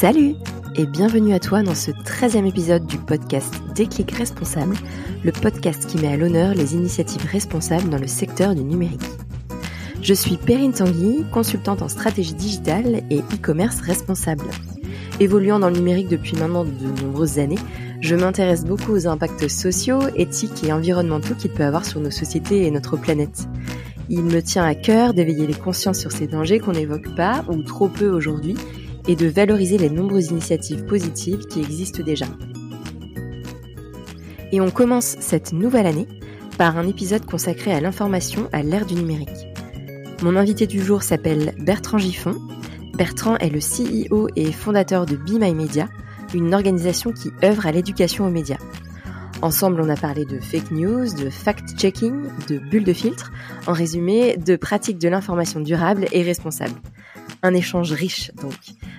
Salut et bienvenue à toi dans ce 13e épisode du podcast Déclic Responsable, le podcast qui met à l'honneur les initiatives responsables dans le secteur du numérique. Je suis Perrine Tanguy, consultante en stratégie digitale et e-commerce responsable. Évoluant dans le numérique depuis maintenant de nombreuses années, je m'intéresse beaucoup aux impacts sociaux, éthiques et environnementaux qu'il peut avoir sur nos sociétés et notre planète. Il me tient à cœur d'éveiller les consciences sur ces dangers qu'on n'évoque pas ou trop peu aujourd'hui et de valoriser les nombreuses initiatives positives qui existent déjà. Et on commence cette nouvelle année par un épisode consacré à l'information à l'ère du numérique. Mon invité du jour s'appelle Bertrand Giffon. Bertrand est le CEO et fondateur de Be My Media, une organisation qui œuvre à l'éducation aux médias. Ensemble, on a parlé de fake news, de fact-checking, de bulles de filtre, en résumé, de pratiques de l'information durable et responsable. Un échange riche, donc.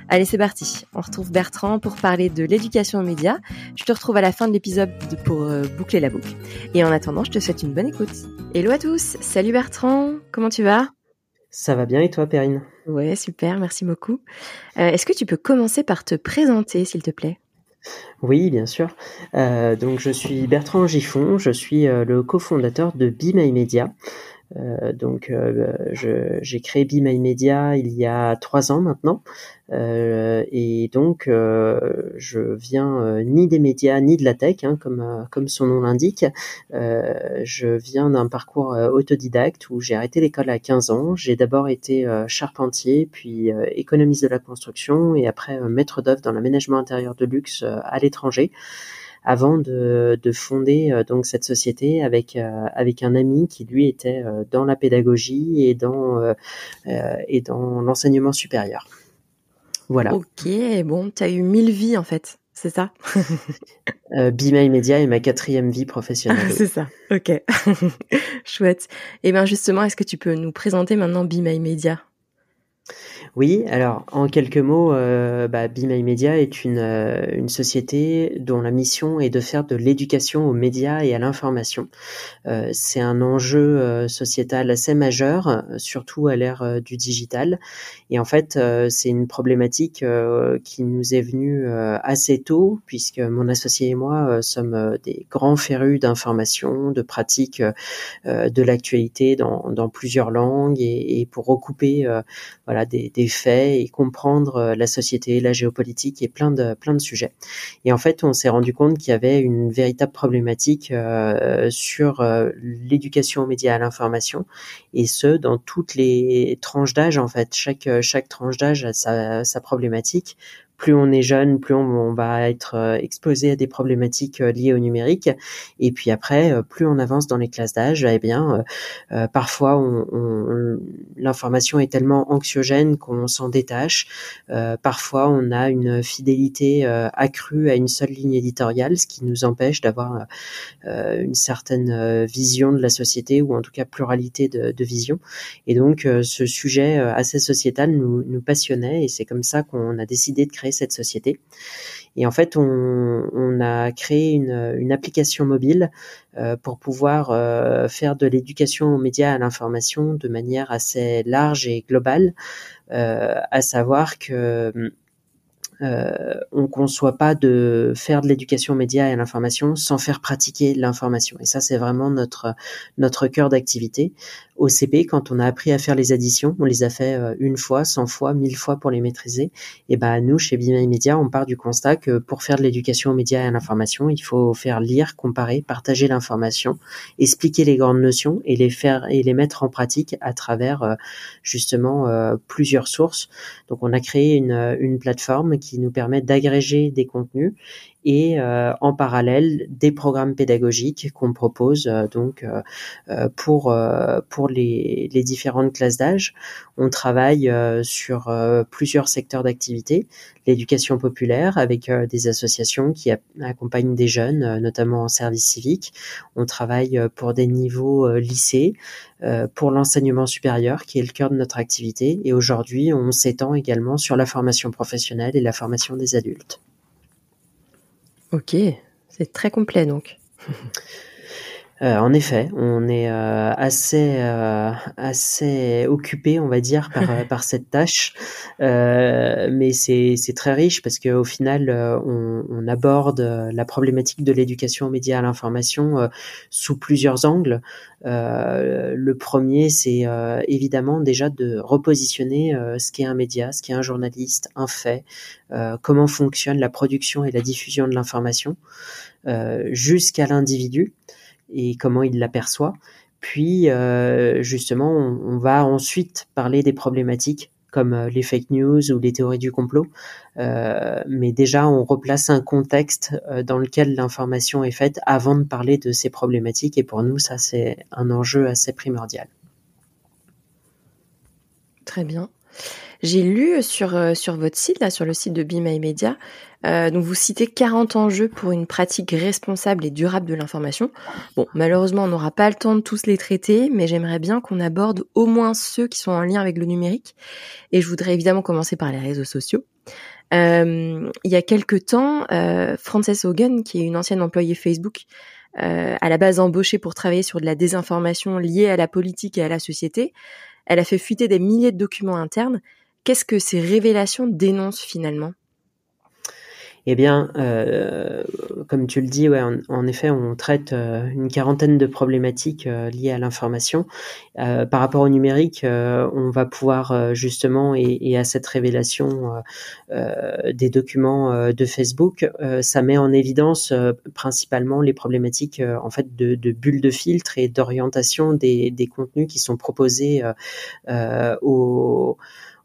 Allez, c'est parti. On retrouve Bertrand pour parler de l'éducation aux médias. Je te retrouve à la fin de l'épisode pour euh, boucler la boucle. Et en attendant, je te souhaite une bonne écoute. Hello à tous. Salut Bertrand. Comment tu vas? Ça va bien et toi, Perrine? Ouais, super. Merci beaucoup. Euh, est-ce que tu peux commencer par te présenter, s'il te plaît? Oui, bien sûr. Euh, donc, je suis Bertrand Giffon, je suis le cofondateur de Be My Media. Euh, donc, euh, j'ai créé Be Media il y a trois ans maintenant, euh, et donc je viens ni des médias ni de la tech, hein, comme comme son nom l'indique. je viens d'un parcours autodidacte où j'ai arrêté l'école à 15 ans. J'ai d'abord été charpentier, puis économiste de la construction, et après maître d'œuvre dans l'aménagement intérieur de luxe à l'étranger avant de, de fonder euh, donc cette société avec euh, avec un ami qui lui était euh, dans la pédagogie et dans et dans l'enseignement supérieur. Voilà. Ok, bon, tu as eu mille vies en fait, c'est ça? Euh, Be My Media est ma quatrième vie professionnelle. c'est ça, ok. Chouette. Et eh bien justement, est-ce que tu peux nous présenter maintenant Be My Media? Oui, alors en quelques mots, euh, bah, Media est une, euh, une société dont la mission est de faire de l'éducation aux médias et à l'information. Euh, c'est un enjeu euh, sociétal assez majeur, surtout à l'ère du digital. Et en fait, c'est une problématique qui nous est venue assez tôt, puisque mon associé et moi sommes des grands férus d'information, de pratiques de l'actualité dans, plusieurs langues, et, pour recouper voilà des faits et comprendre euh, la société, la géopolitique et plein de plein de sujets. Et en fait, on s'est rendu compte qu'il y avait une véritable problématique euh, sur euh, l'éducation aux médias à l'information et ce dans toutes les tranches d'âge en fait. Chaque chaque tranche d'âge a sa, sa problématique plus on est jeune, plus on, va être euh, exposé à des problématiques euh, liées au numérique. Et puis après, euh, plus on avance dans les classes d'âge, eh bien, parfois, on, l'information est tellement anxiogène qu'on s'en détache. parfois, on a une fidélité accrue à une seule ligne éditoriale, ce qui nous empêche d'avoir une certaine vision de la société ou en tout cas pluralité de, de vision. Et donc, ce sujet assez sociétal nous, nous passionnait et c'est comme ça qu'on a décidé de créer cette société. Et en fait, on, a créé une, application mobile euh, pour pouvoir euh, faire de l'éducation aux médias à l'information de manière assez large et globale, euh, à savoir que euh, on ne conçoit pas de faire de l'éducation média et à l'information sans faire pratiquer l'information. Et ça, c'est vraiment notre notre cœur d'activité. Au CP, quand on a appris à faire les additions, on les a fait euh, une fois, cent fois, mille fois pour les maîtriser. Et ben nous, chez Bima Media, on part du constat que pour faire de l'éducation média et à l'information, il faut faire lire, comparer, partager l'information, expliquer les grandes notions et les faire et les mettre en pratique à travers euh, justement plusieurs sources. Donc, on a créé une, une plateforme qui nous permet d'agréger des contenus et euh, en parallèle des programmes pédagogiques qu'on propose euh, donc euh, pour pour les, les différentes classes d'âge. On travaille sur plusieurs secteurs d'activité, l'éducation populaire avec des associations qui accompagnent des jeunes, notamment en service civique. On travaille pour des niveaux lycées, pour l'enseignement supérieur qui est le cœur de notre activité et aujourd'hui on s'étend également sur la formation professionnelle et la formation des adultes. Ok, c'est très complet donc. Euh, en effet, on est euh, assez euh, assez occupé, on va dire, par par cette tâche, mais c'est très riche parce qu'au final, on, on, aborde la problématique de l'éducation aux médias à l'information sous plusieurs angles. le premier, c'est évidemment déjà de repositionner ce qu'est un média, ce qu'est un journaliste, un fait, comment fonctionne la production et la diffusion de l'information, jusqu'à l'individu et comment il l'aperçoit. Puis euh, justement, on, va ensuite parler des problématiques comme euh, les fake news ou les théories du complot. Euh, mais déjà, on replace un contexte dans lequel l'information est faite avant de parler de ces problématiques. Et pour nous, ça, c'est un enjeu assez primordial. Très bien. J'ai lu sur, euh, sur votre site, là, sur le site de Be My Media, euh, donc vous citez 40 enjeux pour une pratique responsable et durable de l'information. Bon, malheureusement, on n'aura pas le temps de tous les traiter, mais j'aimerais bien qu'on aborde au moins ceux qui sont en lien avec le numérique. Et je voudrais évidemment commencer par les réseaux sociaux. Euh, il y a quelques temps, euh, Frances Hogan, qui est une ancienne employée Facebook, euh, à la base embauchée pour travailler sur de la désinformation liée à la politique et à la société, elle a fait fuiter des milliers de documents internes Qu'est-ce que ces révélations dénoncent finalement? Eh bien, euh, comme tu le dis, ouais, en, effet, on traite euh, une quarantaine de problématiques euh, liées à l'information. par rapport au numérique, on va pouvoir justement, et, à cette révélation des documents de Facebook, ça met en évidence principalement les problématiques en fait de, bulles de filtre et d'orientation des, des, contenus qui sont proposés aux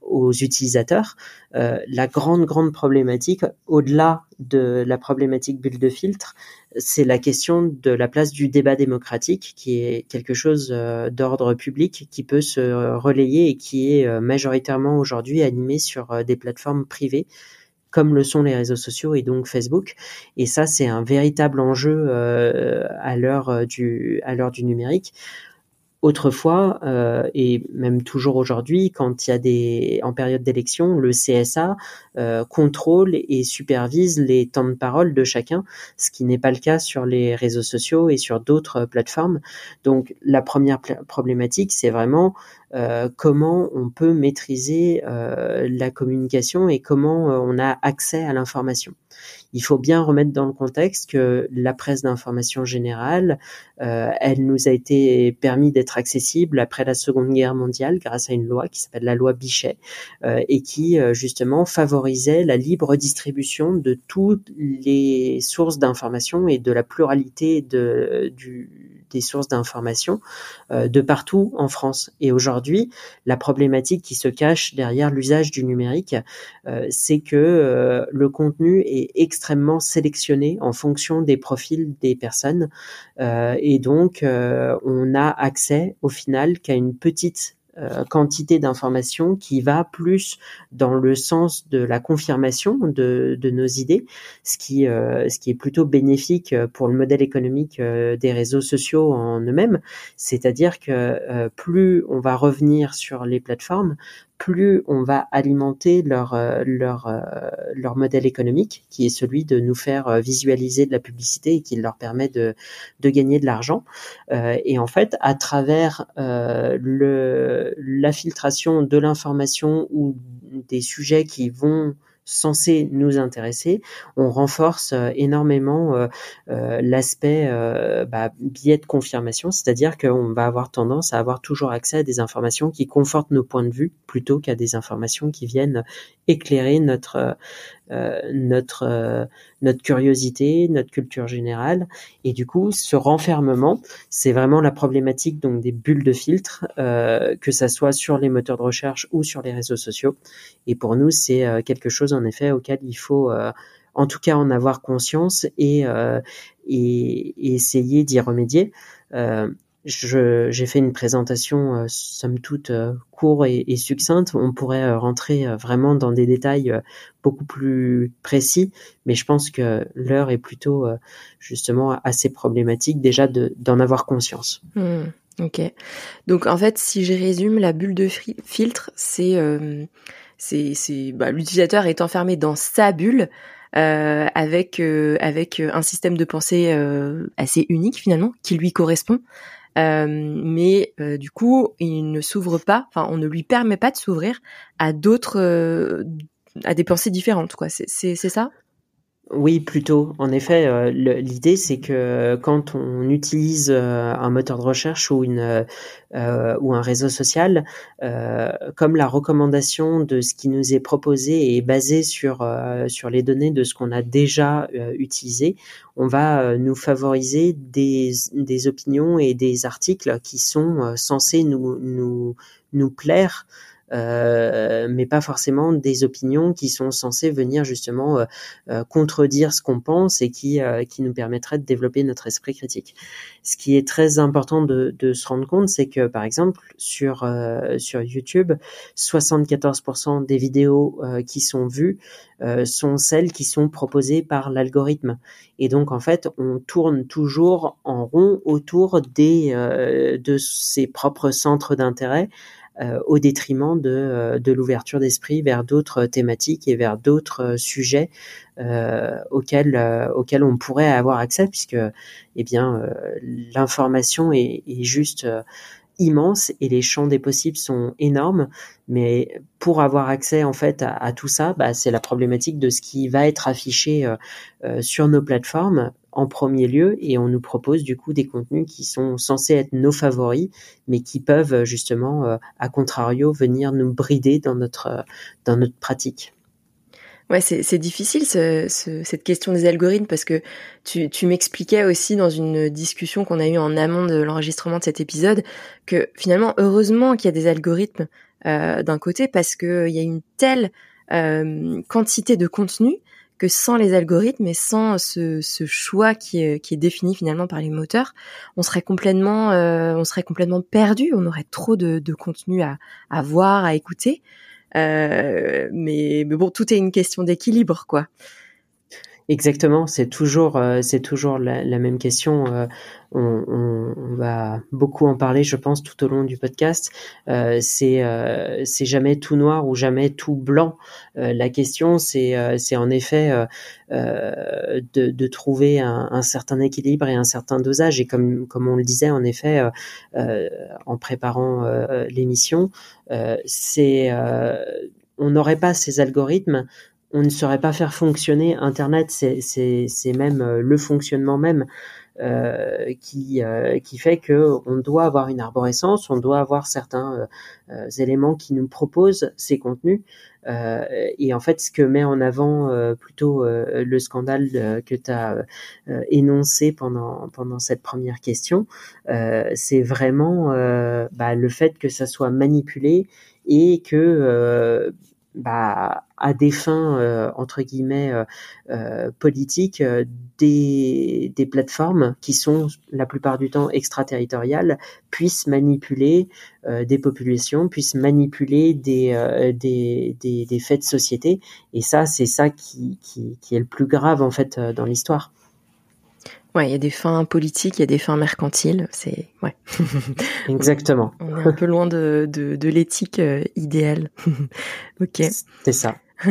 aux utilisateurs. Euh, la grande, grande problématique, au-delà de la problématique bulle de filtre, c'est la question de la place du débat démocratique, qui est quelque chose euh, d'ordre public, qui peut se relayer et qui est euh, majoritairement aujourd'hui animé sur des plateformes privées comme le sont les réseaux sociaux et donc Facebook. Et ça, c'est un véritable enjeu à l'heure du à l'heure du numérique autrefois euh, et même toujours aujourd'hui, quand il y a des en période d'élection, le CSA euh, contrôle et supervise les temps de parole de chacun, ce qui n'est pas le cas sur les réseaux sociaux et sur d'autres plateformes. Donc la première problématique, c'est vraiment euh, comment on peut maîtriser euh, la communication et comment euh, on a accès à l'information. Il faut bien remettre dans le contexte que la presse d'information générale, elle nous a été permis d'être accessible après la Seconde Guerre mondiale grâce à une loi qui s'appelle la loi Bichet et qui justement favorisait la libre distribution de toutes les sources d'information et de la pluralité de, du, des sources d'information euh, de partout en France. Et aujourd'hui, la problématique qui se cache derrière l'usage du numérique, euh, c'est que euh, le contenu est extrêmement sélectionné en fonction des profils des personnes. et donc, on a accès au final qu'à une petite euh, quantité d'informations qui va plus dans le sens de la confirmation de, de nos idées, ce qui, euh, ce qui est plutôt bénéfique pour le modèle économique euh, des réseaux sociaux en eux-mêmes. C'est-à-dire que plus on va revenir sur les plateformes, plus on va alimenter leur euh, leur euh, leur modèle économique qui est celui de nous faire euh, visualiser de la publicité et qui leur permet de de gagner de l'argent et en fait à travers le la filtration de l'information ou des sujets qui vont censé nous intéresser, on renforce euh, énormément euh, euh, l'aspect bah, biais de confirmation, c'est-à-dire qu'on va avoir tendance à avoir toujours accès à des informations qui confortent nos points de vue plutôt qu'à des informations qui viennent éclairer notre euh, notre euh, notre curiosité, notre culture générale. Et du coup, ce renfermement, c'est vraiment la problématique donc des bulles de filtre, euh, que ça soit sur les moteurs de recherche ou sur les réseaux sociaux. Et pour nous, c'est quelque chose en effet auquel il faut en tout cas en avoir conscience et, et, essayer d'y remédier. Euh, j'ai fait une présentation euh, somme toute euh, et, et, succincte. On pourrait euh, rentrer euh, vraiment dans des détails beaucoup plus précis, mais je pense que l'heure est plutôt justement assez problématique déjà d'en avoir conscience. Mmh, ok. Donc en fait, si je résume, la bulle de filtre, c'est c'est bah, l'utilisateur est enfermé dans sa bulle avec avec un système de pensée assez unique finalement qui lui correspond. mais du coup, il ne s'ouvre pas, enfin, on ne lui permet pas de s'ouvrir à d'autres, à des pensées différentes, quoi. C'est ça? Oui, plutôt. En effet, euh, l'idée c'est que quand on utilise euh, un moteur de recherche ou une euh, ou un réseau social, comme la recommandation de ce qui nous est proposé est basée sur sur les données de ce qu'on a déjà utilisé, on va nous favoriser des des opinions et des articles qui sont censés nous nous nous plaire euh, mais pas forcément des opinions qui sont censées venir justement euh, euh, contredire ce qu'on pense et qui, qui nous permettraient de développer notre esprit critique. Ce qui est très important de, de se rendre compte, c'est que par exemple sur, sur YouTube, 74% des vidéos qui sont vues sont celles qui sont proposées par l'algorithme. Et donc en fait, on tourne toujours en rond autour des, de ses propres centres d'intérêt euh, au détriment de, euh, de l'ouverture d'esprit vers d'autres thématiques et vers d'autres euh, sujets auxquels, auxquels on pourrait avoir accès, puisque eh bien l'information est, juste immense et les champs des possibles sont énormes. Mais pour avoir accès en fait à, tout ça, bah, c'est la problématique de ce qui va être affiché sur nos plateformes en premier lieu et on nous propose du coup des contenus qui sont censés être nos favoris mais qui peuvent justement euh, à contrario venir nous brider dans notre euh, dans notre pratique. Ouais, c'est difficile ce, cette question des algorithmes parce que tu, tu m'expliquais aussi dans une discussion qu'on a eue en amont de l'enregistrement de cet épisode que finalement, heureusement qu'il y a des algorithmes euh, d'un côté parce qu'il y a une telle euh, quantité de contenu que sans les algorithmes et sans ce, ce choix qui est, qui est, défini finalement par les moteurs, on serait complètement, euh, on serait complètement perdu. On aurait trop de, de contenu à, à, voir, à écouter. Euh, mais, mais, bon, tout est une question d'équilibre, quoi. Exactement, c'est toujours, euh, c'est toujours la, la, même question. Euh, on, on, on, va beaucoup en parler, je pense, tout au long du podcast. Euh, c'est, euh, c'est jamais tout noir ou jamais tout blanc. Euh, la question, c'est, c'est en effet de, de, trouver un, un, certain équilibre et un certain dosage. Et comme, comme on le disait, en effet, en préparant l'émission, c'est, on n'aurait pas ces algorithmes on ne saurait pas faire fonctionner Internet. C'est même euh, le fonctionnement même euh, qui, euh, qui fait que on doit avoir une arborescence, on doit avoir certains éléments qui nous proposent ces contenus. et en fait, ce que met en avant plutôt le scandale que tu as énoncé pendant, pendant cette première question, c'est vraiment bah, le fait que ça soit manipulé et que bah, à des fins euh, entre guillemets euh, euh politiques euh, des, des, plateformes qui sont la plupart du temps extraterritoriales puissent manipuler des populations, puissent manipuler des, des, des, faits de société. Et ça, c'est ça qui, qui, est le plus grave en fait dans l'histoire. Ouais, il y a des fins politiques, il y a des fins mercantiles. C'est ouais. Exactement. On est un peu loin de, de, de l'éthique idéale. ok. C'est ça.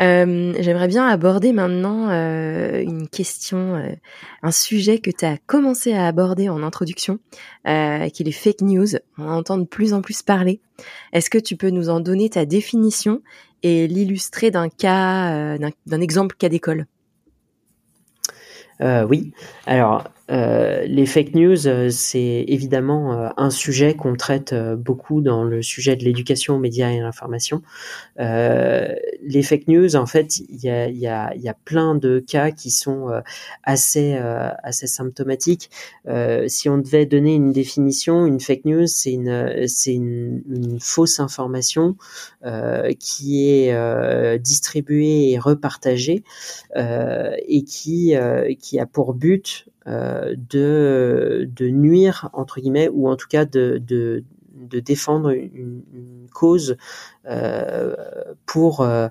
Euh, j'aimerais bien aborder maintenant euh, une question, euh, un sujet que tu as commencé à aborder en introduction, qui est les fake news. On entend de plus en plus parler. Est-ce que tu peux nous en donner ta définition et l'illustrer d'un cas, d'un exemple cas d'école? Oui. Alors, euh, les fake news, euh, c'est évidemment euh, un sujet qu'on traite beaucoup dans le sujet de l'éducation aux médias et à l'information. les fake news, en fait, il y a, plein de cas qui sont assez, assez symptomatiques. si on devait donner une définition, une fake news, c'est une, c'est une, fausse information qui est distribuée et repartagée et qui, qui a pour but de, de nuire entre guillemets ou en tout cas de, de, de défendre une, cause euh, pour euh,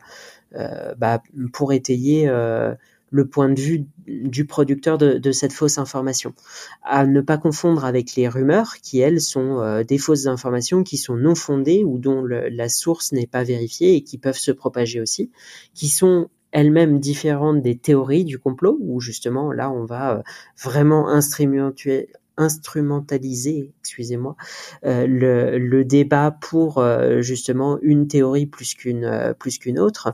euh bah, pour étayer euh, le point de vue du producteur de, de, cette fausse information. À ne pas confondre avec les rumeurs qui, elles, sont des fausses informations qui sont non fondées ou dont la source n'est pas vérifiée et qui peuvent se propager aussi, qui sont elles-mêmes différentes des théories du complot, où justement là on va vraiment instrumenter, instrumentaliser, excusez-moi, euh, le, débat pour euh, justement une théorie plus qu'une euh, plus qu'une autre,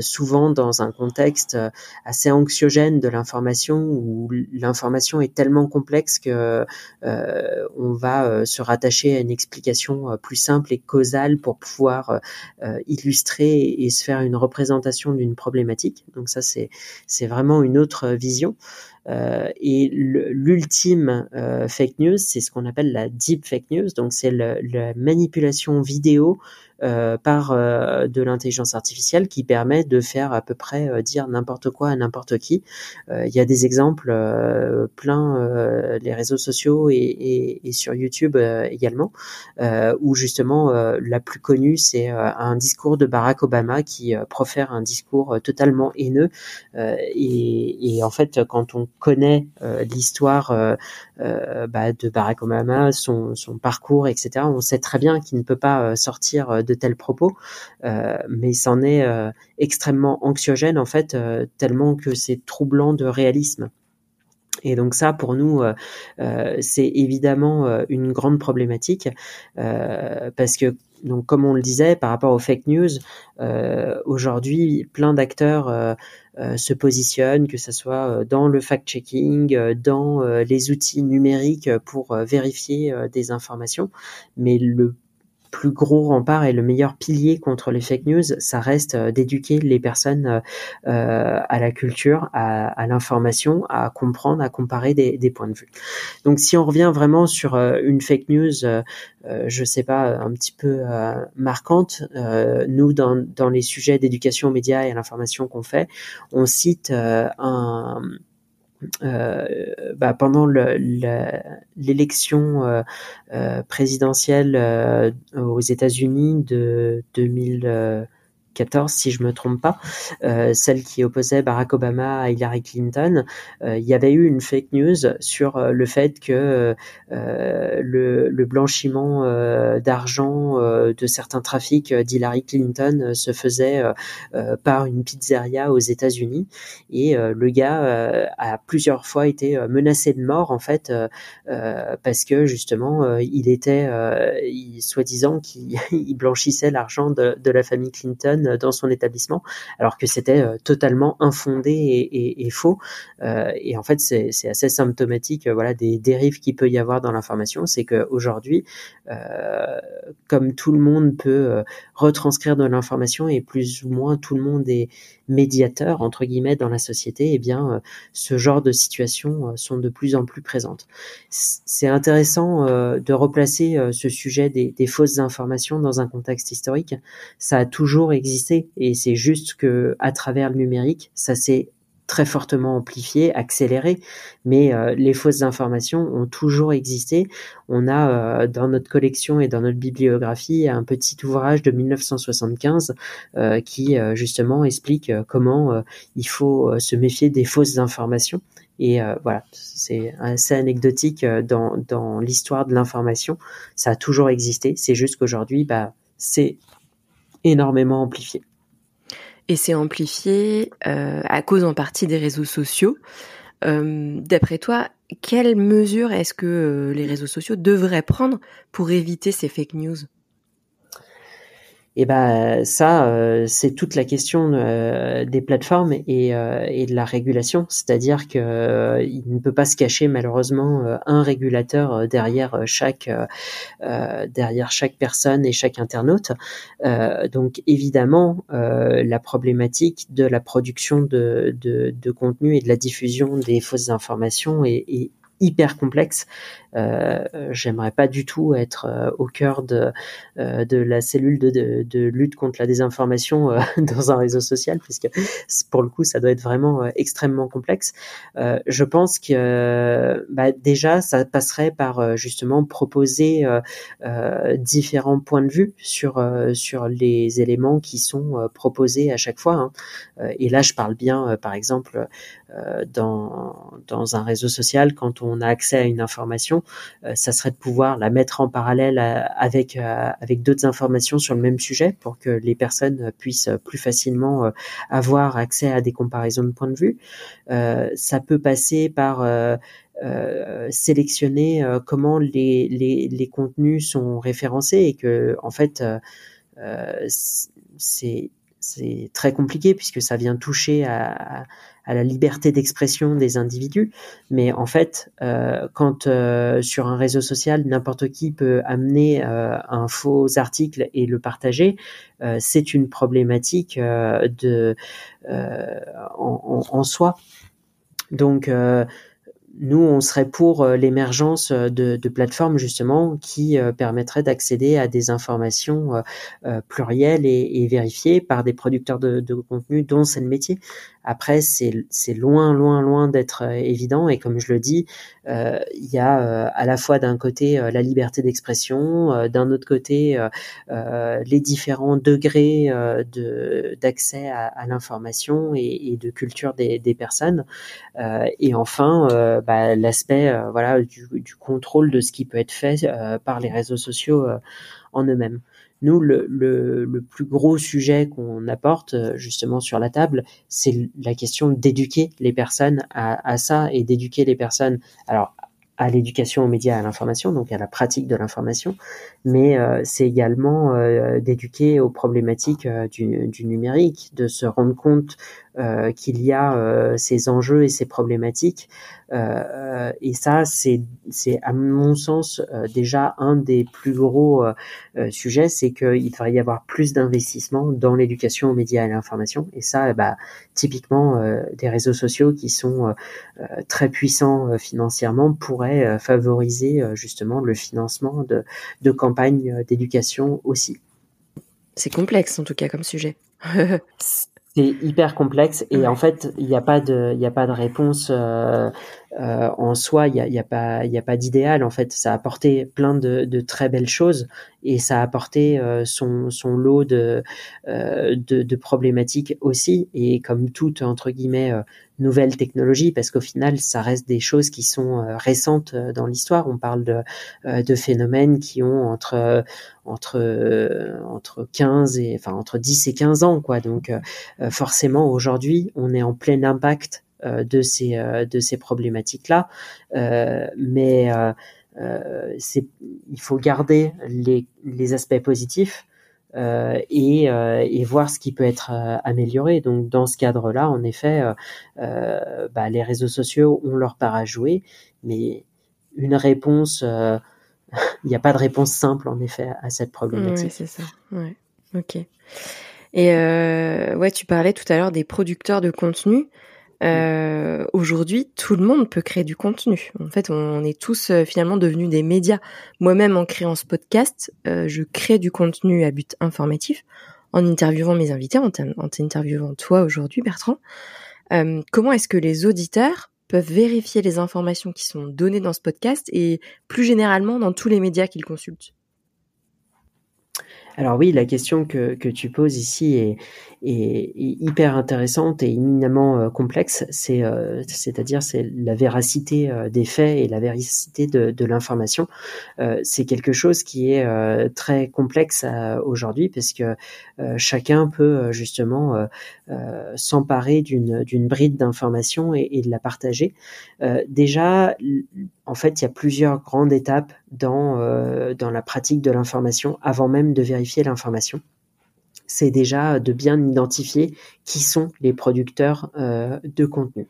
souvent dans un contexte assez anxiogène de l'information où l'information est tellement complexe que on va se rattacher à une explication plus simple et causale pour pouvoir illustrer et se faire une représentation d'une problématique. Donc ça c'est c'est vraiment une autre vision. Euh, et l'ultime euh, fake news, c'est ce qu'on appelle la deep fake news. Donc c'est la manipulation vidéo par euh, de l'intelligence artificielle qui permet de faire à peu près euh, dire n'importe quoi à n'importe qui. Il y a des exemples plein les réseaux sociaux et, et, et sur YouTube également, où justement la plus connue c'est un discours de Barack Obama qui profère un discours totalement haineux et, et, en fait quand on connaît l'histoire bah, de Barack Obama, son, parcours, etc., on sait très bien qu'il ne peut pas sortir de tels propos, euh, mais c'en est euh, extrêmement anxiogène en fait, euh, tellement que c'est troublant de réalisme. Et donc ça, pour nous, c'est évidemment une grande problématique parce que, donc comme on le disait, par rapport aux fake news, aujourd'hui, plein d'acteurs se positionnent, que ce soit dans le fact-checking, dans les outils numériques pour vérifier des informations, mais le plus gros rempart et le meilleur pilier contre les fake news, ça reste euh, d'éduquer les personnes euh, euh, à la culture, à, l'information, à comprendre, à comparer des, points de vue. Donc si on revient vraiment sur une fake news, je sais pas, un petit peu marquante, nous dans, dans les sujets d'éducation aux médias et à l'information qu'on fait, on cite un bah, pendant l'élection euh, euh, présidentielle aux États-Unis de 2000 14, si je me trompe pas, euh, celle qui opposait Barack Obama à Hillary Clinton, euh, il y avait eu une fake news sur euh, le fait que le, le, blanchiment d'argent de certains trafics d'Hillary Clinton se faisait par une pizzeria aux États-Unis. Et le gars a plusieurs fois été menacé de mort en fait parce que justement il était soi-disant qu'il blanchissait l'argent de, de la famille Clinton dans son établissement, alors que c'était euh, totalement infondé et, faux. Euh, et en fait, c'est assez symptomatique, euh, voilà, des dérives qu'il peut y avoir dans l'information. C'est qu'aujourd'hui, comme tout le monde peut retranscrire de l'information et plus ou moins tout le monde est médiateur entre guillemets dans la société, eh bien, ce genre de situations sont de plus en plus présentes. C'est intéressant de replacer ce sujet des, des fausses informations dans un contexte historique. Ça a toujours existé et c'est juste que à travers le numérique, ça s'est très fortement amplifié, accéléré, mais euh, les fausses informations ont toujours existé. On a euh, dans notre collection et dans notre bibliographie un petit ouvrage de 1975 euh, qui justement explique comment il faut se méfier des fausses informations. Et voilà, c'est assez anecdotique dans, dans l'histoire de l'information. Ça a toujours existé. C'est juste qu'aujourd'hui, bah, c'est énormément amplifié. Et c'est amplifié euh, à cause en partie des réseaux sociaux. Euh, d'après toi, quelles mesures est-ce que euh, les réseaux sociaux devraient prendre pour éviter ces fake news? Et eh ben ça, euh, c'est toute la question euh, des plateformes et, euh, et, de la régulation, c'est-à-dire que il ne peut pas se cacher malheureusement un régulateur derrière chaque derrière chaque personne et chaque internaute. donc évidemment, la problématique de la production de, de, de, contenu et de la diffusion des fausses informations est, est hyper complexe. Euh, J'aimerais pas du tout être euh, au cœur de, euh, de la cellule de, de, de, lutte contre la désinformation dans un réseau social, puisque pour le coup, ça doit être vraiment extrêmement complexe. je pense que bah, déjà, ça passerait par justement proposer différents points de vue sur sur les éléments qui sont proposés à chaque fois. Hein. et là, je parle bien, par exemple, dans dans un réseau social quand on a accès à une information ça serait de pouvoir la mettre en parallèle avec avec d'autres informations sur le même sujet pour que les personnes puissent plus facilement avoir accès à des comparaisons de points de vue. ça peut passer par euh, sélectionner euh, comment les, les, les, contenus sont référencés et que en fait euh, c'est c'est très compliqué puisque ça vient toucher à, la liberté d'expression des individus. Mais en fait, euh, quand euh, sur un réseau social, n'importe qui peut amener euh, un faux article et le partager, c'est une problématique de en, en, soi. Donc nous, on serait pour euh, l'émergence euh, de, plateformes justement qui euh, permettraient d'accéder à des informations plurielles et, et, vérifiées par des producteurs de, de contenu dont c'est le métier. Après, c'est loin, loin, loin d'être euh, évident. Et comme je le dis, euh, il y a euh, à la fois d'un côté la liberté d'expression, d'un autre côté les différents degrés d'accès à, à l'information et, et, de culture des, des personnes. et enfin, bah, l'aspect voilà du, du, contrôle de ce qui peut être fait par les réseaux sociaux en eux-mêmes. Nous, le, plus gros sujet qu'on apporte euh, justement sur la table, c'est la question d'éduquer les personnes à, à ça et d'éduquer les personnes. Alors à l'éducation aux médias, à l'information, donc à la pratique de l'information, mais euh, c'est également euh, d'éduquer aux problématiques du, du, numérique, de se rendre compte euh, qu'il y a euh, ces enjeux et ces problématiques. Euh, et ça, c'est, à mon sens déjà un des plus gros sujets, c'est qu'il devrait y avoir plus d'investissement dans l'éducation aux médias et à l'information. Et ça, bah, typiquement, des réseaux sociaux qui sont très puissants financièrement pourraient favoriser justement le financement de, de campagnes d'éducation aussi. C'est complexe en tout cas comme sujet. c'est hyper complexe et en fait il n'y a pas de il y a pas de réponse euh, euh, en soi il y a, y a pas pas d'idéal en fait. Ça a apporté plein de, de, très belles choses et ça a apporté euh, son, son lot de, euh, de, de problématiques aussi et comme toute entre guillemets euh, nouvelle technologie parce qu'au final ça reste des choses qui sont récentes dans l'histoire. On parle de, de phénomènes qui ont entre entre entre 15 et enfin entre 10 et 15 ans quoi. Donc euh, forcément aujourd'hui on est en plein impact euh, de ces euh, de ces problématiques là mais c'est il faut garder les, les aspects positifs euh, et, euh, et, voir ce qui peut être amélioré. Donc dans ce cadre-là, en effet, euh, bah, les réseaux sociaux ont leur part à jouer, mais une réponse, il n'y a pas de réponse simple en effet à cette problématique. Oui, c'est ça. Ok. Et euh, ouais, tu parlais tout à l'heure des producteurs de contenu. Euh, Aujourd'hui, tout le monde peut créer du contenu. En fait, on est tous euh, finalement devenus des médias. Moi-même, en créant ce podcast, euh, je crée du contenu à but informatif en interviewant mes invités, en t'interviewant toi aujourd'hui, Bertrand. Euh, comment est-ce que les auditeurs peuvent vérifier les informations qui sont données dans ce podcast et plus généralement dans tous les médias qu'ils consultent? Alors oui, la question que, que tu poses ici est, hyper intéressante et éminemment euh, complexe. C'est, euh, c'est-à-dire c'est la véracité euh, des faits et la véracité de, de l'information. c'est quelque chose qui est très complexe aujourd'hui parce que chacun peut justement s'emparer d'une, d'une bride d'information et, et, de la partager. déjà, en fait, il y a plusieurs grandes étapes dans, dans la pratique de l'information avant même de vérifier l'information c'est déjà de bien identifier qui sont les producteurs euh, de contenu.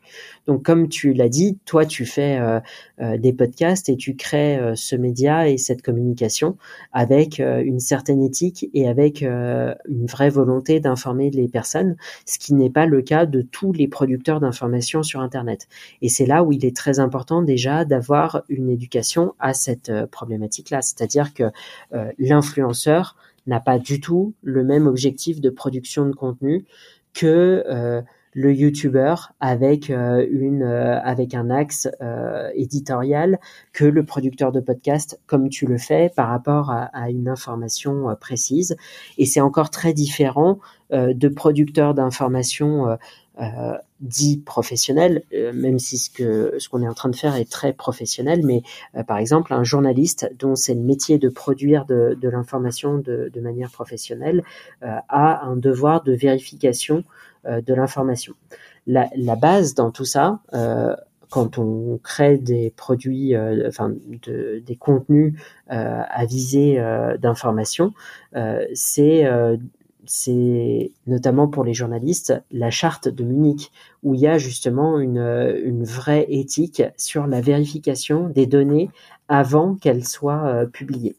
Donc comme tu l'as dit, toi tu fais euh, euh, des podcasts et tu crées ce média et cette communication avec une certaine éthique et avec une vraie volonté d'informer les personnes, ce qui n'est pas le cas de tous les producteurs d'informations sur Internet. Et c'est là où il est très important déjà d'avoir une éducation à cette problématique-là, c'est-à-dire que l'influenceur n'a pas du tout le même objectif de production de contenu que euh, le YouTuber avec euh, une euh, avec un axe éditorial que le producteur de podcast comme tu le fais par rapport à, une information précise. Et c'est encore très différent de producteurs d'informations euh, dit professionnel, euh, même si ce que ce qu'on est en train de faire est très professionnel, mais par exemple un journaliste dont c'est le métier de produire de, de l'information de, de, manière professionnelle a un devoir de vérification de l'information. La, base dans tout ça, quand on crée des produits, euh, des contenus euh, à visée euh, d'information, c'est notamment pour les journalistes la charte de Munich, où il y a justement une vraie éthique sur la vérification des données avant qu'elles soient publiées.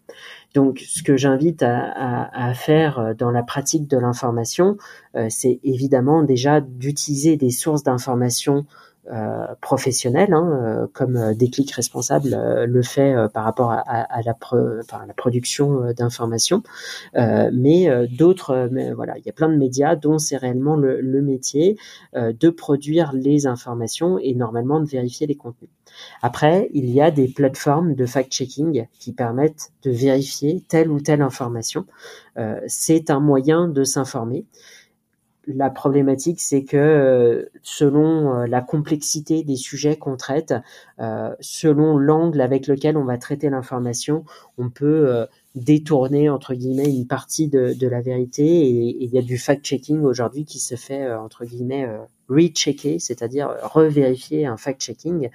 Donc, ce que j'invite à, faire dans la pratique de l'information, c'est évidemment déjà d'utiliser des sources d'information euh, professionnel, hein, euh, comme euh, Déclic Responsable le fait par rapport à, à, la, la, production d'informations. mais d'autres, voilà, il y a plein de médias dont c'est réellement le, le métier de produire les informations et normalement de vérifier les contenus. Après, il y a des plateformes de fact-checking qui permettent de vérifier telle ou telle information. c'est un moyen de s'informer la problématique, c'est que euh, selon euh, la complexité des sujets qu'on traite, euh, selon l'angle avec lequel on va traiter l'information, on peut détourner entre guillemets une partie de, de la vérité. Et il y a du fact-checking aujourd'hui qui se fait entre guillemets rechecker, c'est-à-dire revérifier un fact-checking.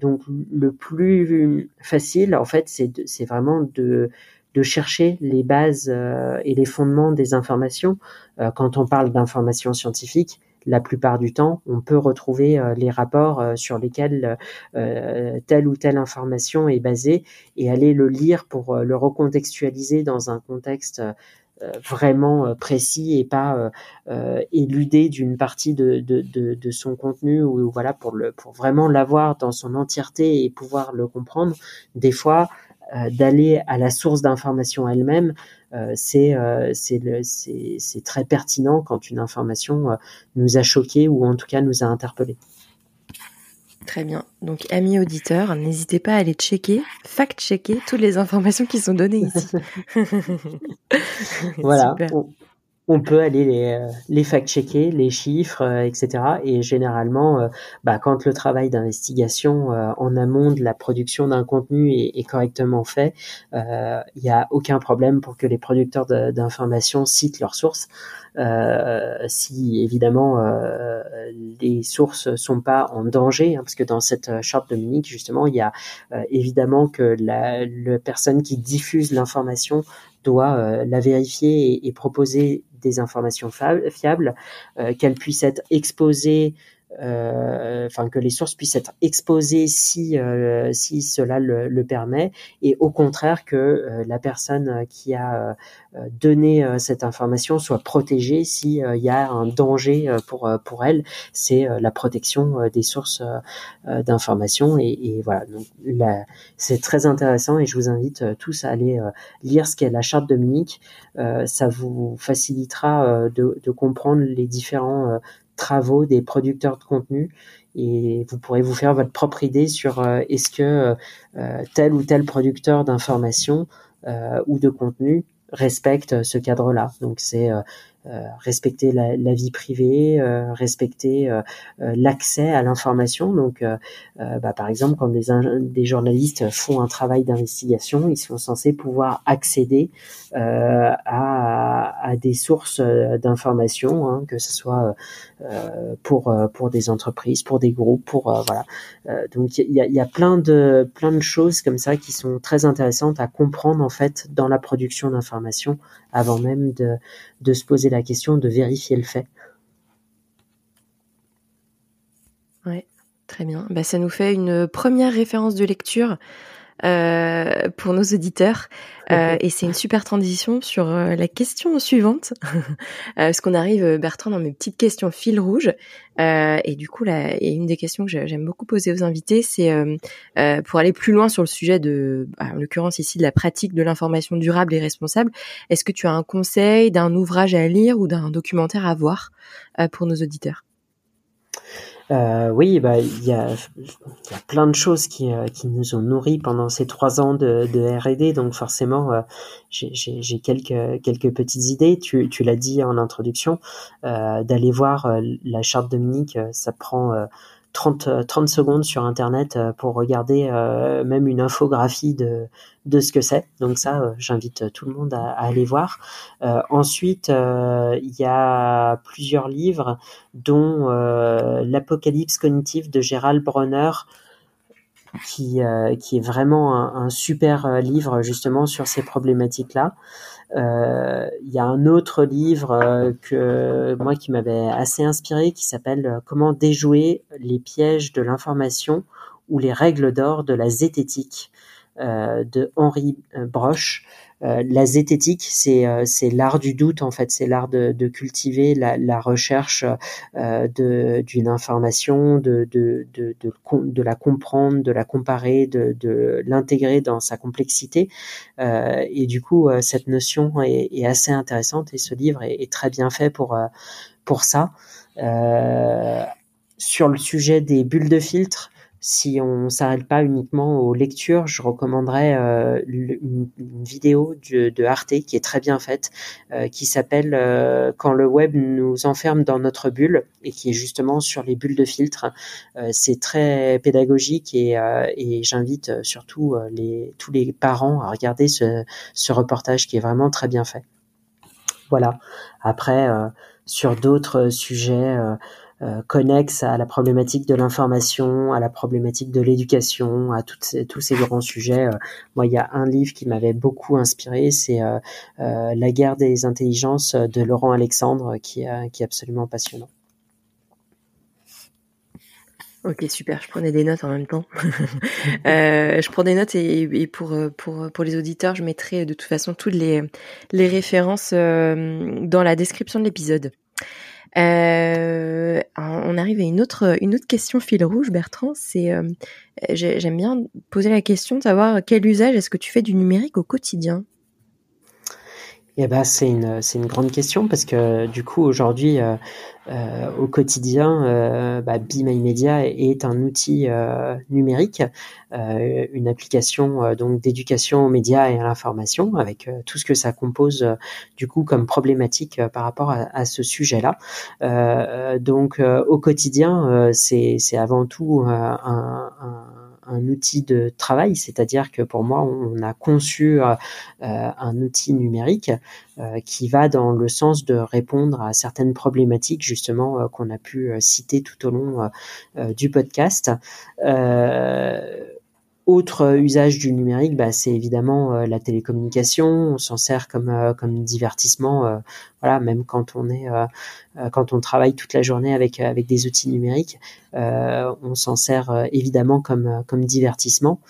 donc le plus facile, en fait, c'est vraiment de de chercher les bases euh, et les fondements des informations. Euh, quand on parle d'informations scientifiques, la plupart du temps, on peut retrouver euh, les rapports sur lesquels telle ou telle information est basée et aller le lire pour le recontextualiser dans un contexte vraiment précis et pas éluder d'une partie de, de, de, de, son contenu ou voilà pour le pour vraiment l'avoir dans son entièreté et pouvoir le comprendre. Des fois, euh, d'aller à la source d'information elle-même, euh, c'est euh, c'est très pertinent quand une information nous a choqué ou en tout cas nous a interpellé. Très bien. Donc, amis auditeurs, n'hésitez pas à aller checker, fact-checker toutes les informations qui sont données ici. voilà on peut aller les, euh, les fact-checker, les chiffres, euh, etc. Et généralement, euh, bah, quand le travail d'investigation en amont de la production d'un contenu est, correctement fait, il n'y a aucun problème pour que les producteurs d'informations citent leurs sources. si évidemment les sources sont pas en danger, hein, parce que dans cette charte Munich justement, il y a évidemment que la, la personne qui diffuse l'information doit la vérifier et, et proposer des informations fiables, euh, qu'elles puissent être exposées enfin que les sources puissent être exposées si euh, si cela le, le, permet et au contraire que euh, la personne qui a donné cette information soit protégée si il y a un danger pour pour elle. C'est la protection des sources d'information et, et, voilà. Donc c'est très intéressant et je vous invite tous à aller lire ce qu'est la charte de Munich ça vous facilitera de, de comprendre les différents travaux des producteurs de contenu et vous pourrez vous faire votre propre idée sur euh, est-ce que euh, tel ou tel producteur d'information euh, ou de contenu respecte ce cadre-là. Donc c'est euh, respecter la, vie privée, euh, respecter euh, l'accès à l'information. Donc, bah, par exemple, quand des, journalistes font un travail d'investigation, ils sont censés pouvoir accéder à, des sources d'information, hein, que ce soit pour pour des entreprises, pour des groupes, pour voilà. donc, il y a, y a plein de plein de choses comme ça qui sont très intéressantes à comprendre en fait dans la production d'informations avant même de, se poser la question de vérifier le fait. Ouais, très bien. Bah, ça nous fait une première référence de lecture euh, pour nos auditeurs. Euh, et c'est une super transition sur euh, la question suivante, parce qu'on arrive, Bertrand, dans mes petites questions fil rouge. et du coup, là, et une des questions que j'aime beaucoup poser aux invités, c'est pour aller plus loin sur le sujet de, bah, en l'occurrence ici, de la pratique de l'information durable et responsable. Est-ce que tu as un conseil d'un ouvrage à lire ou d'un documentaire à voir pour nos auditeurs? Euh, oui, bah il y a, y a plein de choses qui, euh, qui nous ont nourris pendant ces trois ans de, de R&D, donc forcément euh, j'ai quelques quelques petites idées. Tu, tu l'as dit en introduction, euh, d'aller voir la charte Dominique, ça prend 30, 30 secondes sur Internet pour regarder même une infographie de, de ce que c'est. Donc ça, j'invite tout le monde à, à aller voir. ensuite, il y a plusieurs livres dont euh, l'Apocalypse cognitive de Gérald Bronner, qui, euh, qui est vraiment un, super euh, livre justement sur ces problématiques-là. Il y a un autre livre que moi qui m'avait assez inspiré qui s'appelle Comment déjouer les pièges de l'information ou les règles d'or de la zététique de Henri Broche. Euh, la zététique, c'est euh, l'art du doute en fait, c'est l'art de, de, cultiver la, la recherche euh, d'une information, de de, de de, de la comprendre, de la comparer, de, de l'intégrer dans sa complexité. et du coup, cette notion est, est, assez intéressante et ce livre est, est très bien fait pour pour ça. sur le sujet des bulles de filtre, si on s'arrête pas uniquement aux lectures, je recommanderais euh, une, vidéo de, Arte qui est très bien faite, euh, qui s'appelle euh, Quand le web nous enferme dans notre bulle et qui est justement sur les bulles de filtre. c'est très pédagogique et, j'invite surtout tous les parents à regarder ce, ce reportage qui est vraiment très bien fait. Voilà. Après, sur d'autres sujets euh, connexes à la problématique de l'information, à la problématique de l'éducation, à tous ces grands sujets. Euh, moi, il y a un livre qui m'avait beaucoup inspiré, c'est euh, La guerre des intelligences de Laurent Alexandre, qui, est absolument passionnant. Ok, super. Je prenais des notes en même temps. je prends des notes et, pour, les auditeurs, je mettrai de toute façon toutes les références dans la description de l'épisode. Euh, on arrive à une autre, une autre question fil rouge, Bertrand. C'est, euh, j'aime bien poser la question de savoir quel usage est-ce que tu fais du numérique au quotidien? Eh ben, c'est une, une grande question parce que du coup aujourd'hui euh, euh au quotidien, euh, bah, Be My Media est un outil euh, numérique, euh, une application euh, donc d'éducation aux médias et à l'information avec tout ce que ça compose du coup comme problématique par rapport à, à ce sujet-là. donc au quotidien, c'est, c'est avant tout un, un un outil de travail, c'est-à-dire que pour moi, on a conçu euh, euh, un outil numérique euh, qui va dans le sens de répondre à certaines problématiques justement qu'on a pu citer tout au long du podcast. Autre usage du numérique, bah, c'est évidemment euh, la télécommunication. On s'en sert comme euh, comme divertissement. Euh, voilà, même quand on est quand on travaille toute la journée avec avec des outils numériques, on s'en sert évidemment comme comme divertissement.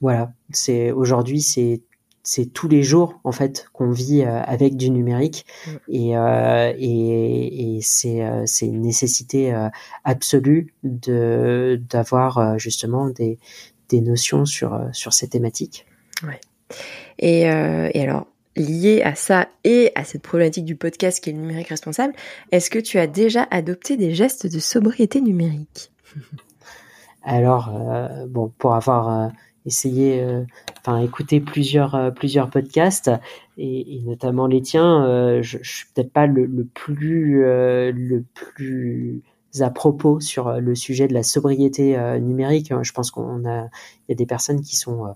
voilà, c'est aujourd'hui c'est c'est tous les jours en fait qu'on vit euh, avec du numérique et, euh, et, et c'est euh, c'est une nécessité absolue de d'avoir justement des des notions sur sur ces thématiques. Ouais. Et, et alors lié à ça et à cette problématique du podcast qui est le numérique responsable, est-ce que tu as déjà adopté des gestes de sobriété numérique? Alors bon pour avoir essayer, euh, enfin écouter plusieurs euh, plusieurs podcasts et, et, notamment les tiens. Euh, je, je suis peut-être pas le, le plus le plus à propos sur le sujet de la sobriété numérique. Je pense qu'on a il y a des personnes qui sont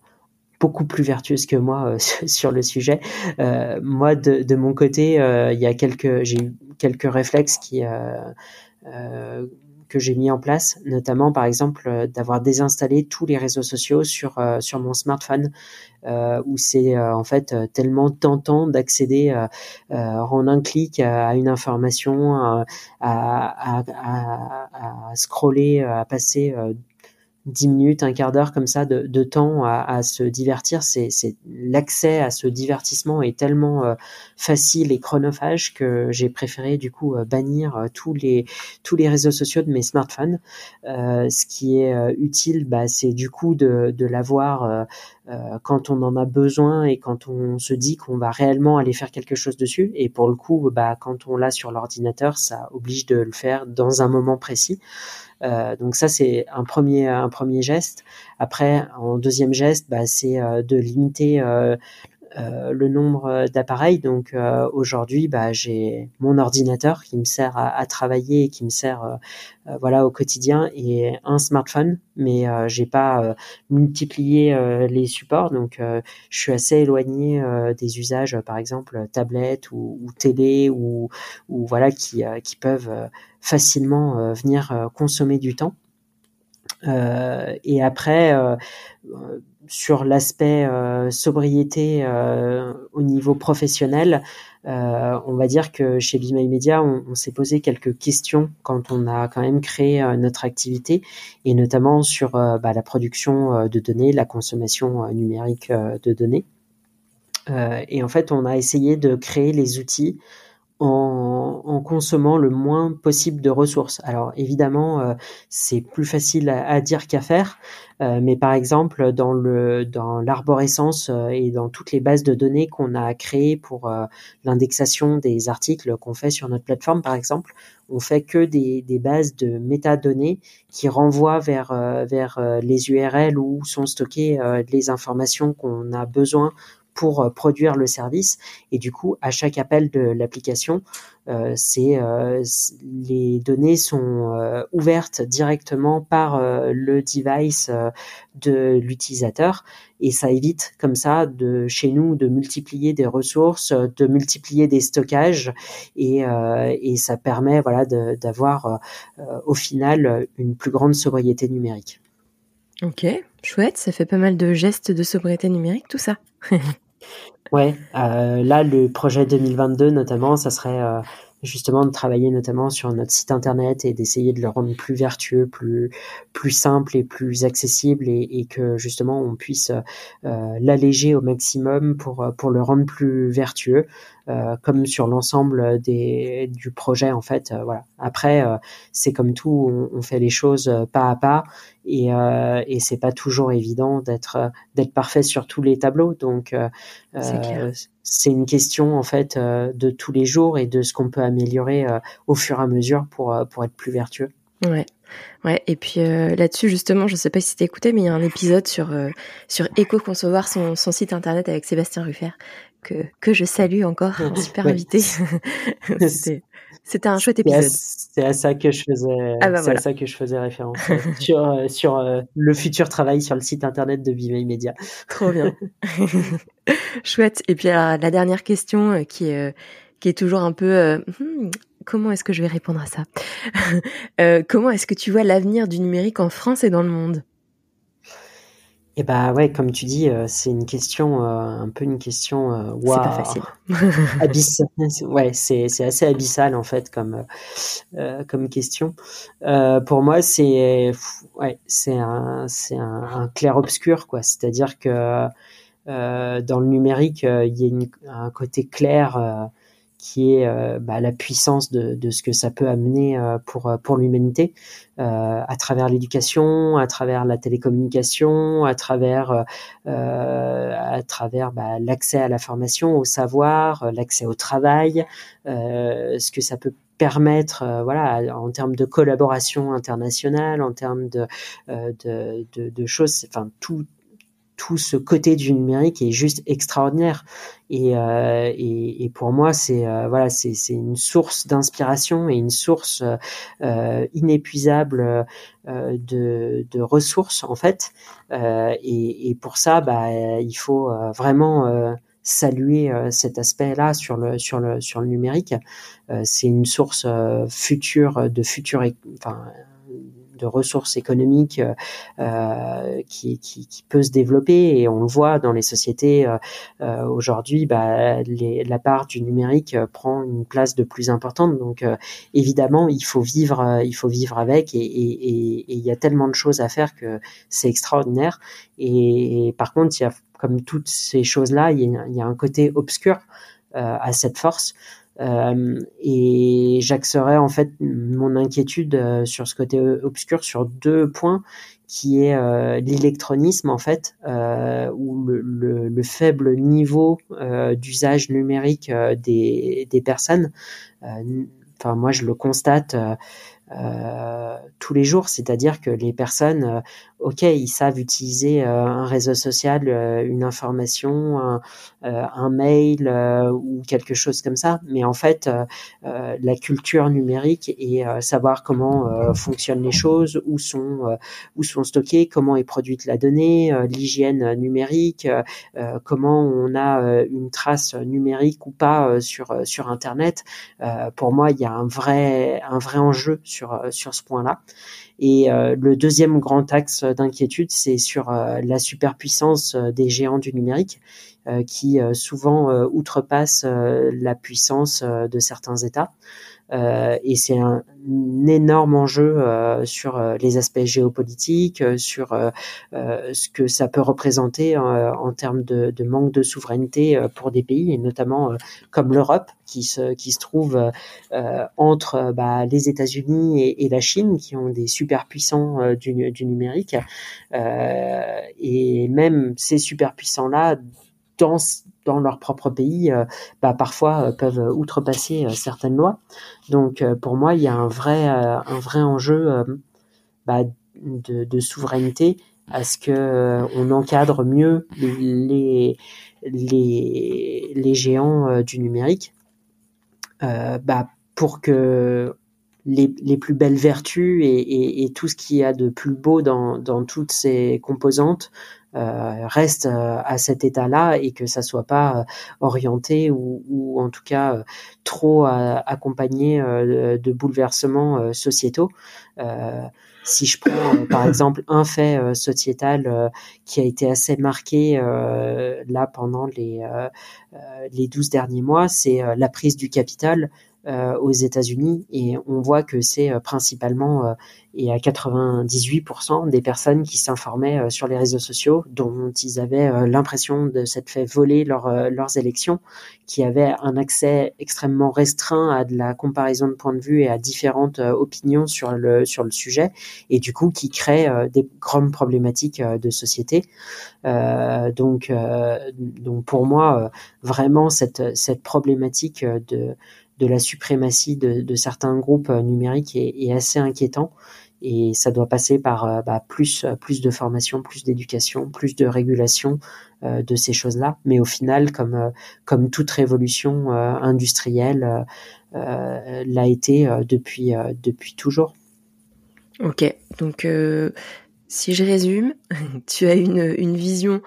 beaucoup plus vertueuses que moi sur le sujet. Euh, moi, de, de, mon côté, euh, il y a quelques, j'ai eu quelques réflexes qui, que j'ai mis en place, notamment par exemple euh, d'avoir désinstallé tous les réseaux sociaux sur euh, sur mon smartphone, euh, où c'est en fait tellement tentant d'accéder en un clic à une information, à, à, à, à scroller, à passer dix minutes, un quart d'heure comme ça de, de temps à, à, se divertir. C'est, l'accès à ce divertissement est tellement euh, facile et chronophage que j'ai préféré du coup bannir tous les tous les réseaux sociaux de mes smartphones. ce qui est utile, bah, c'est du coup de, de l'avoir quand on en a besoin et quand on se dit qu'on va réellement aller faire quelque chose dessus. Et pour le coup, bah, quand on l'a sur l'ordinateur, ça oblige de le faire dans un moment précis. Euh, donc ça c'est un premier un premier geste. Après en deuxième geste, bah, c'est euh, de limiter euh, euh, le nombre d'appareils. Donc euh, aujourd'hui, bah, j'ai mon ordinateur qui me sert à, à travailler et qui me sert euh, voilà au quotidien et un smartphone, mais j'ai pas multiplié les supports. Donc je suis assez éloigné des usages, par exemple tablette ou, ou télé ou, ou voilà qui, qui peuvent facilement venir consommer du temps. et après sur l'aspect euh, sobriété euh, au niveau professionnel, euh, on va dire que chez Be Media, on, on s'est posé quelques questions quand on a quand même créé notre activité, et notamment sur bah, la production de données, la consommation numérique de données. et en fait, on a essayé de créer les outils en, en, consommant le moins possible de ressources. Alors évidemment, euh, c'est plus facile à, dire qu'à faire, euh, mais par exemple dans le dans l'arborescence euh, et dans toutes les bases de données qu'on a créées pour l'indexation des articles qu'on fait sur notre plateforme, par exemple, on fait que des, des bases de métadonnées qui renvoient vers vers les URL où sont stockées les informations qu'on a besoin pour euh, produire le service. Et du coup, à chaque appel de l'application, euh, c'est euh, les données sont ouvertes directement par le device de l'utilisateur et ça évite comme ça de chez nous de multiplier des ressources, de multiplier des stockages et, et ça permet voilà d'avoir au final une plus grande sobriété numérique. Ok, chouette, ça fait pas mal de gestes de sobriété numérique tout ça. Ouais, euh, là le projet 2022 notamment, ça serait euh, justement de travailler notamment sur notre site internet et d'essayer de le rendre plus vertueux, plus simple et plus accessible et, que justement on puisse euh, l'alléger au maximum pour le rendre plus vertueux. Euh, comme sur l'ensemble des du projet en fait. Euh, voilà. Après, euh, c'est comme tout, on, on, fait les choses pas à pas et, et c'est pas toujours évident d'être d'être parfait sur tous les tableaux. Donc c'est une question en fait de tous les jours et de ce qu'on peut améliorer au fur et à mesure pour pour être plus vertueux. Ouais. Ouais, et puis euh, là-dessus justement, je sais pas si t'as écouté, mais il y a un épisode sur euh, sur éco-concevoir son, son site internet avec Sébastien Ruffer que que je salue encore, un super invité. C'était un chouette épisode. C'est à, ça que je faisais ah bah c'est à ça que je faisais référence sur euh, sur le futur travail sur le site internet de Vive Media. Trop bien. chouette. Et puis la dernière question qui est qui est toujours un peu hmm, comment est-ce que je vais répondre à ça? Euh, Comment est-ce que tu vois l'avenir du numérique en France et dans le monde? Eh bah ouais, comme tu dis, euh, c'est une question, euh, un peu une question. Wow, c'est pas facile. abyss. Ouais, c'est c'est assez abyssal en fait comme comme question. pour moi, c'est ouais, c'est un c'est un, un clair obscur quoi. C'est-à-dire que dans le numérique, il y a une, un côté clair qui est euh, bah, la puissance de, ce que ça peut amener euh, pour euh, pour l'humanité à travers l'éducation, à travers la télécommunication, à travers à travers bah, l'accès à la formation, au savoir, l'accès au travail, ce que ça peut permettre, voilà, en termes de collaboration internationale, en termes de, de, de choses, enfin tout, tout ce côté du numérique est juste extraordinaire. Et, euh, et, pour moi, c'est euh, voilà, c'est une source d'inspiration et une source euh, inépuisable de, de, ressources en fait. Et, et, pour ça, bah, il faut vraiment saluer cet aspect-là sur le sur le sur le numérique. c'est une source future de futur, enfin de ressources économiques qui, qui, qui, peut se développer et on le voit dans les sociétés aujourd'hui, bah, la part du numérique prend une place de plus importante. Donc évidemment, il faut vivre, il faut vivre avec et il y a tellement de choses à faire que c'est extraordinaire. Et, par contre, il y a comme toutes ces choses-là, il, y a un côté obscur à cette force. Euh, et j'axerai en fait mon inquiétude euh, sur ce côté obscur sur deux points qui est euh, l'électronisme en fait euh, ou le, le, le, faible niveau d'usage numérique des, des personnes. Enfin moi je le constate euh, tous les jours, c'est-à-dire que les personnes, euh, ok, ils savent utiliser euh, un réseau social, une information, un, un mail ou quelque chose comme ça, mais en fait, la culture numérique et savoir comment fonctionnent les choses, où sont où sont stockées, comment est produite la donnée, l'hygiène numérique, comment on a une trace numérique ou pas sur sur Internet. pour moi, il y a un vrai un vrai enjeu sur, euh, sur ce point-là. Et euh, le deuxième grand axe d'inquiétude, c'est sur euh, la superpuissance des géants du numérique qui souvent outrepassent la puissance de certains États. Euh, et c'est un, énorme enjeu euh, sur euh, les aspects géopolitiques, sur ce que ça peut représenter en termes de, manque de souveraineté pour des pays, et notamment comme l'Europe, qui se, qui se trouve entre bah, les États-Unis et, et, la Chine, qui ont des superpuissants du, du numérique. et même ces superpuissants-là, dans dans leur propre pays, euh, bah, parfois euh, peuvent outrepasser euh, certaines lois. Donc pour moi, il y a un vrai, un vrai enjeu bah, de, souveraineté à ce que on encadre mieux les, les, géants du numérique bah, pour que les, les, plus belles vertus et, et, tout ce qu'il y a de plus beau dans, dans toutes ces composantes reste euh, à cet état-là et que ça soit pas euh, orienté ou, ou, en tout cas trop accompagné de bouleversements sociétaux. si je prends par exemple un fait sociétal qui a été assez marqué là pendant les les 12 derniers mois, c'est la prise du capital euh, aux États-Unis et on voit que c'est euh, principalement euh, et à 98% des personnes qui s'informaient sur les réseaux sociaux dont ils avaient l'impression de s'être fait voler leur, leurs élections, qui avaient un accès extrêmement restreint à de la comparaison de points de vue et à différentes opinions sur le sur le sujet et du coup qui créent des grandes problématiques de société. donc donc pour moi vraiment cette cette problématique de de la suprématie de, certains groupes euh, numériques est, assez inquiétant et ça doit passer par euh, bah, plus plus de formation, plus d'éducation, plus de régulation euh, de ces choses-là. Mais au final, comme comme toute révolution industrielle l'a été depuis depuis toujours. Ok, donc si je résume, tu as une une vision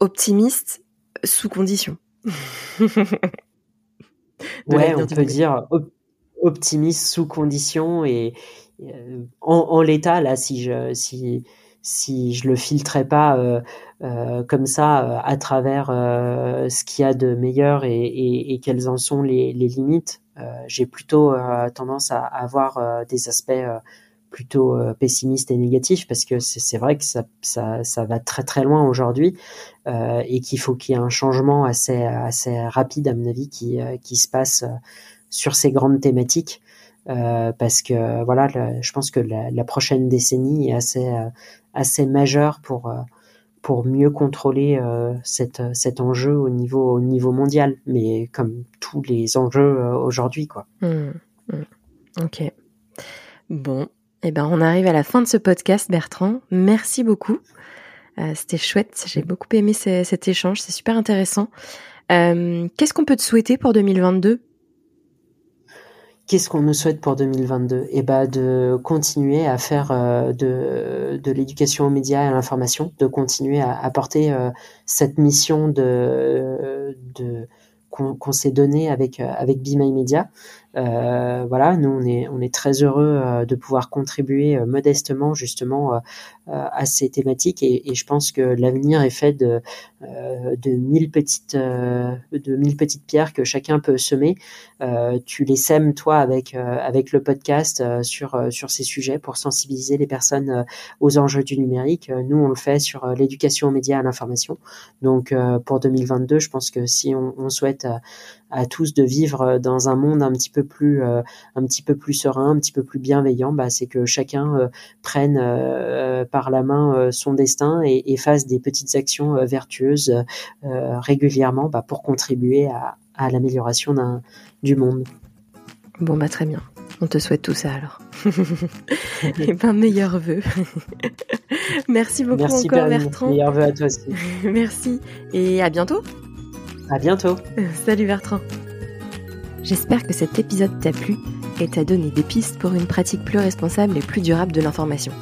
optimiste sous condition. ouais, on peut dire optimiste sous condition et euh, en, l'état là, si je si si je le filtrais pas euh, euh, comme ça à travers ce qu'il y a de meilleur et, et, et, quelles en sont les, les limites, j'ai plutôt tendance à, avoir des aspects plutôt pessimistes et négatifs parce que c'est vrai que ça, ça, ça, va très très loin aujourd'hui euh, et qu'il faut qu'il y ait un changement assez assez rapide à mon avis qui qui se passe sur ces grandes thématiques euh, parce que voilà, je pense que la, prochaine décennie est assez euh, assez majeure pour euh, pour mieux contrôler cette, cet enjeu au niveau au niveau mondial, mais comme tous les enjeux aujourd'hui, quoi. Mmh, mmh. Ok. Bon, eh ben on arrive à la fin de ce podcast, Bertrand. Merci beaucoup. C'était chouette. J'ai beaucoup aimé cet échange. C'est super intéressant. Qu'est-ce qu'on peut te souhaiter pour 2022 Qu'est-ce qu'on nous souhaite pour 2022 Eh ben de continuer à faire euh, de, l'éducation aux médias et à l'information, de continuer à apporter euh, cette mission de, de qu'on s'est donnée avec avec Be Media, voilà, nous on est on est très heureux de pouvoir contribuer modestement justement à ces thématiques et, et, je pense que l'avenir est fait de de mille petites de mille petites pierres que chacun peut semer. tu les sèmes toi avec avec le podcast sur sur ces sujets pour sensibiliser les personnes aux enjeux du numérique. Nous on le fait sur l'éducation aux médias à l'information. Donc pour 2022, je pense que si on, souhaite à tous de vivre dans un monde un petit peu plus euh, un petit peu plus serein, un petit peu plus bienveillant, bah, c'est que chacun euh, prenne euh, par la main son destin et, et, fasse des petites actions vertueuses régulièrement bah, pour contribuer à, à l'amélioration du monde. Bon bah très bien. On te souhaite tout ça alors. et ben meilleurs vœux. Merci beaucoup Merci encore Bertrand. Meilleurs vœux à toi aussi. Merci et à bientôt. À bientôt. Salut Bertrand. J'espère que cet épisode t'a plu et t'a donné des pistes pour une pratique plus responsable et plus durable de l'information.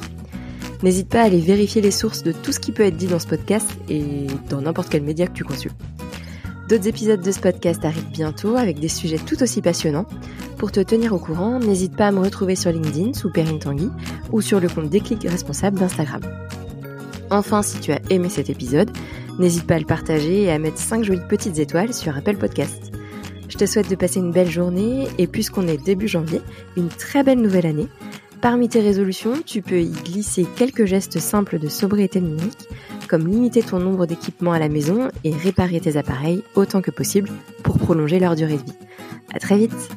N'hésite pas à aller vérifier les sources de tout ce qui peut être dit dans ce podcast et dans n'importe quel média que tu consultes. D'autres épisodes de ce podcast arrivent bientôt avec des sujets tout aussi passionnants. Pour te tenir au courant, n'hésite pas à me retrouver sur LinkedIn sous Perrine Tanguy ou sur le compte Déclic Responsable d'Instagram. Enfin, si tu as aimé cet épisode, N'hésite pas à le partager et à mettre 5 jolies petites étoiles sur Apple Podcast. Je te souhaite de passer une belle journée et puisqu'on est début janvier, une très belle nouvelle année. Parmi tes résolutions, tu peux y glisser quelques gestes simples de sobriété numérique, comme limiter ton nombre d'équipements à la maison et réparer tes appareils autant que possible pour prolonger leur durée de vie. À très vite!